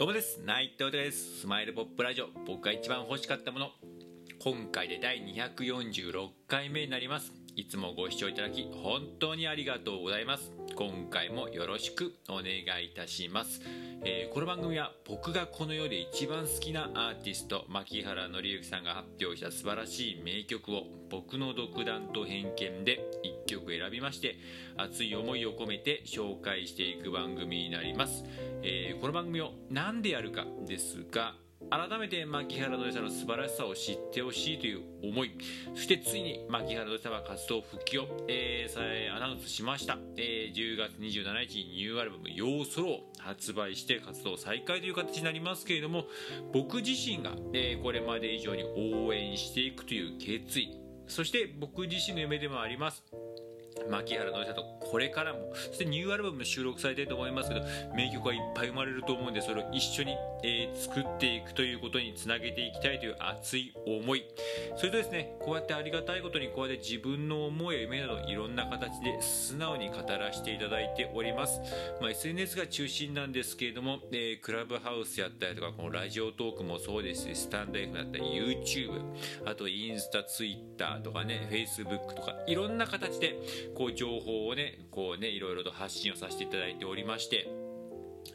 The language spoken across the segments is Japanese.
どうもです。内藤です。スマイルポップラジオ。僕が一番欲しかったもの。今回で第246回目になります。いつもご視聴いただき本当にありがとうございます。今回もよろしくお願いいたします、えー、この番組は僕がこの世で一番好きなアーティスト牧原紀之さんが発表した素晴らしい名曲を僕の独断と偏見で1曲選びまして熱い思いを込めて紹介していく番組になります、えー、この番組を何でやるかですが改めて牧原の良さんの素晴らしさを知ってほしいという思い。そしてついに牧原の良さは活動復帰を、えー、アナウンスしました、えー、10月27日にニューアルバム「ヨーソロ」を発売して活動再開という形になりますけれども僕自身が、えー、これまで以上に応援していくという決意。そして僕自身の夢でもあります。牧原のりさとこれからもそしてニューアルバムも収録されていると思いますけど名曲がいっぱい生まれると思うんでそれを一緒に、えー、作っていくということにつなげていきたいという熱い思い。それとですねこうやってありがたいことにこうやって自分の思いや夢などいろんな形で素直に語らせていただいております、まあ、SNS が中心なんですけれども、えー、クラブハウスやったりとかこのラジオトークもそうですしスタンド F だったり YouTube あとインスタ Twitter とかね Facebook とかいろんな形でこう情報をねこうねいろいろと発信をさせていただいておりまして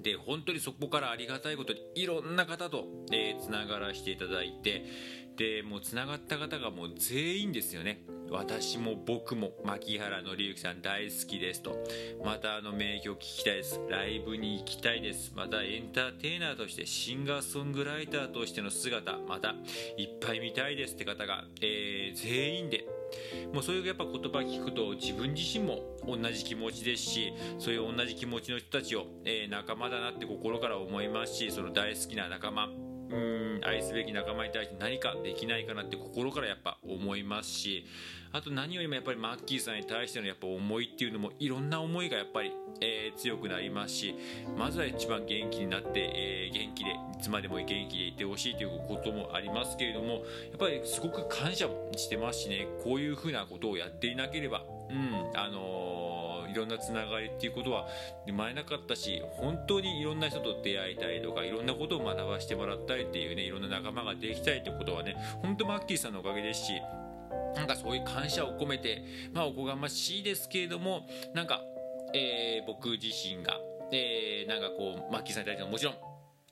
で本当にそこからありがたいことにいろんな方とつな、えー、がらせていただいてでもうつながった方がもう全員ですよね。私も僕も牧原紀之さん大好きですと。またあの名曲聴きたいです。ライブに行きたいです。またエンターテイナーとしてシンガーソングライターとしての姿またいっぱい見たいですって方が、えー、全員で。もうそういうやっぱ言葉聞くと自分自身も同じ気持ちですしそういう同じ気持ちの人たちを、えー、仲間だなって心から思いますしその大好きな仲間。うん愛すべき仲間に対して何かできないかなって心からやっぱ思いますしあと何よりもやっぱりマッキーさんに対してのやっぱ思いっていうのもいろんな思いがやっぱり、えー、強くなりますしまずは一番元気になって、えー、元気でいつまでも元気でいてほしいということもありますけれどもやっぱりすごく感謝もしてますしねこういうふうなことをやっていなければうんあのーいろんなつながりっていうことは生まれなかったし本当にいろんな人と出会いたいとかいろんなことを学ばせてもらったりっていうねいろんな仲間ができたりってことはね本当マッキーさんのおかげですしなんかそういう感謝を込めてまあおこがましいですけれどもなんか、えー、僕自身が、えー、なんかこうマッキーさんに対してももちろん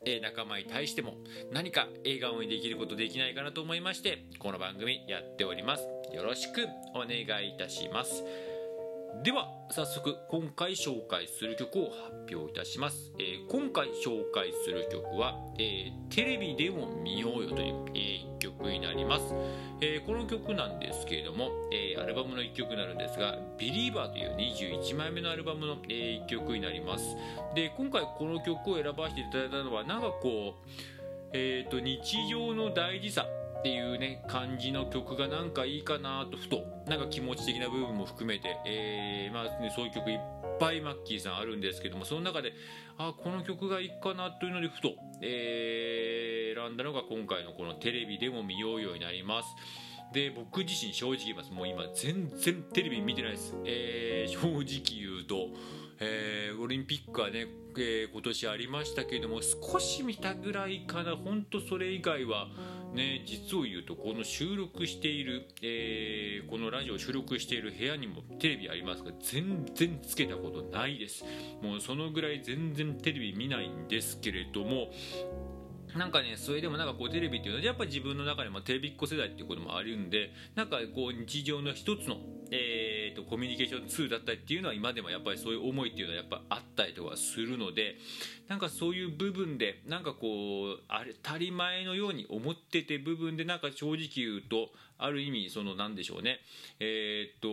え仲間に対しても何か笑顔にできることできないかなと思いましてこの番組やっております。よろしくお願いいたします。では早速今回紹介する曲を発表いたします、えー、今回紹介する曲は、えー、テレビでも見ようよという、えー、になります、えこの曲なんですけれども、えアルバムの1曲になるんですが「ビリーバーという21枚目のアルバムの、え1曲になります。で今回この曲を選ばせていただいたのはなんかこうえーと日常の大事さっていうね感じの曲がなんかいいかなとふとなんか気持ち的な部分も含めて、えー、まあね、そういう曲いっぱいマッキーさんあるんですけどもその中であこの曲がいいかなというのでふと、えー、選んだのが今回のこのテレビでも見ようようになります。で僕自身正直言います。もう今全然テレビ見てないです、えー、正直言うと。えー、オリンピックはね、えー、今年ありましたけれども少し見たぐらいかな。本当それ以外はね実を言うとこの収録している、えー、このラジオ収録している部屋にもテレビありますが全然つけたことないです。もうそのぐらい全然テレビ見ないんですけれどもなんかね、それでもなんかこうテレビっていうのはやっぱり自分の中でもテレビっ子世代っていうこともあるんで、なんかこう日常の一つの、えーと、コミュニケーションツールだったりっていうのは今でもやっぱりそういう思いっていうのはやっぱあったりとかするのでなんかそういう部分でなんかこうあれ当たり前のように思ってて部分でなんか正直言うとある意味そのなんでしょうね。えっ、と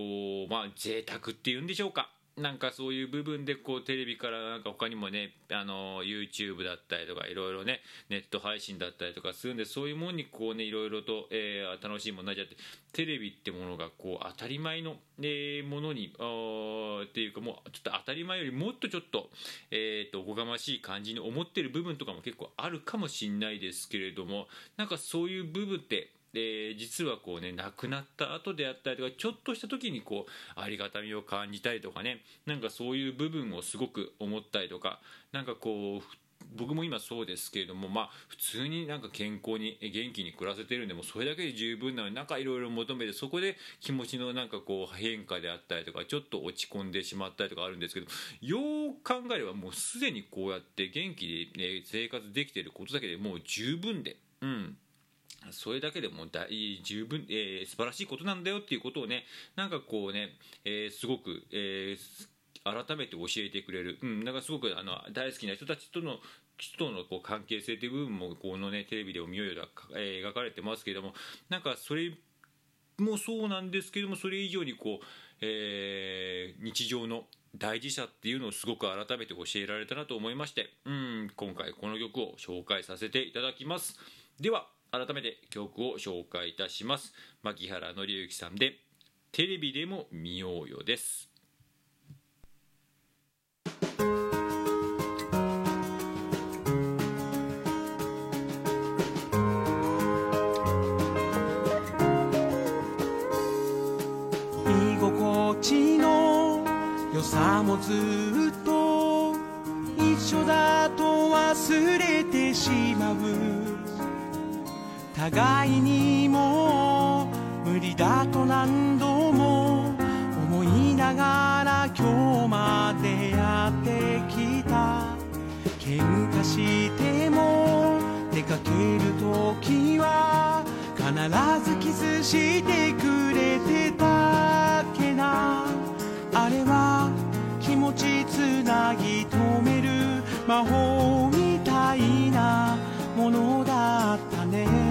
まあ贅沢っていうんでしょうか。なんかそういう部分でこうテレビからなんか他にもねあの YouTube だったりとかいろいろねネット配信だったりとかするんでそういうものにこうねいろいろと、えー、楽しいものになっちゃってテレビってものがこう当たり前の、えー、ものにあっていうかもうちょっと当たり前よりもっとちょっと,、えーと、おこがましい感じに思ってる部分とかも結構あるかもしれないですけれどもなんかそういう部分ってで実はこうね亡くなった後であったりとかちょっとした時にこうありがたみを感じたりとかねなんかそういう部分をすごく思ったりとかなんかこう僕も今そうですけれども、まあ、普通になんか健康に元気に暮らせてるんでもそれだけで十分なのになんかいろいろ求めてそこで気持ちのなんかこう変化であったりとかちょっと落ち込んでしまったりとかあるんですけどよう考えればもうすでにこうやって元気で、ね、生活できてることだけでもう十分で。うんそれだけでも大十分、えー、素晴らしいことなんだよっていうことをねなんかこうね、えー、すごく、えー改めて教えてくれる、うん、だかすごくあの大好きな人たちとの人とのこう関係性という部分もこの、ね、テレビでも見ようようえ描かれてますけどもなんかそれもそうなんですけどもそれ以上にこう、えー、日常の大事さっていうのをすごく改めて教えられたなと思いましてうん今回この曲を紹介させていただきます。では改めて曲を紹介いたします。牧原紀之さんで「テレビでも見ようよ」です。居心地の良さもずっと一緒だと忘れてしまう。互いにも無理だと何度も思いながら今日までやってきた。喧嘩しても出かける時は必ずキスしてくれてたっけな。あれは気持ちつなぎ止める魔法みたいなものだったね。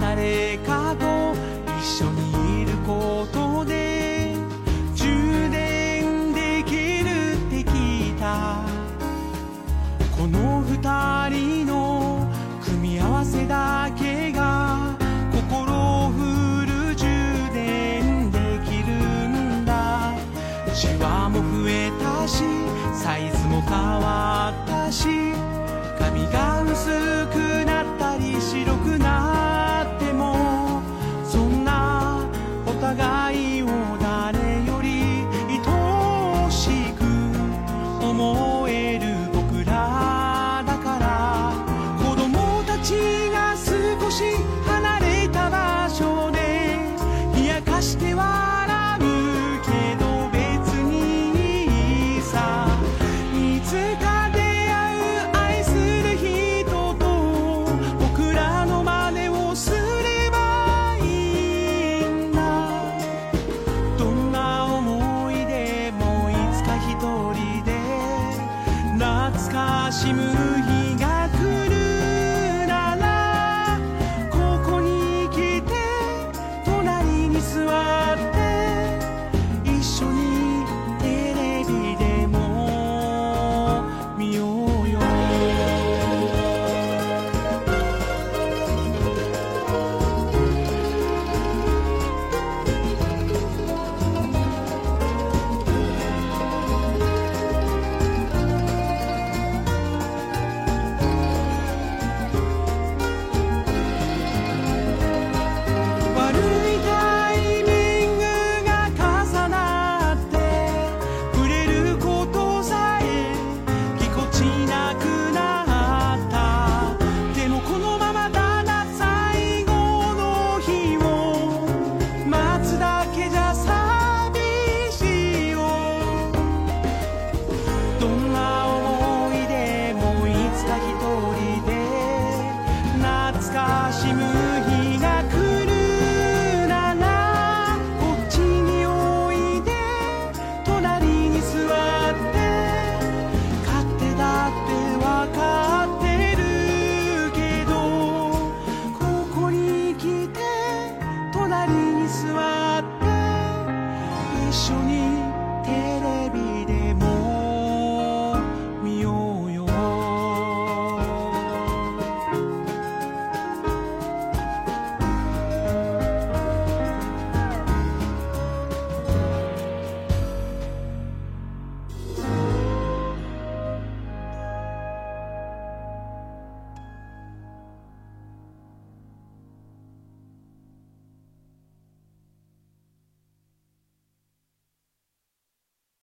誰かと一緒にいることで充電できるって聞いた。この二人の組み合わせだけが心をフル充電できるんだ。シワも増えたしサイズも変わったし髪が薄くな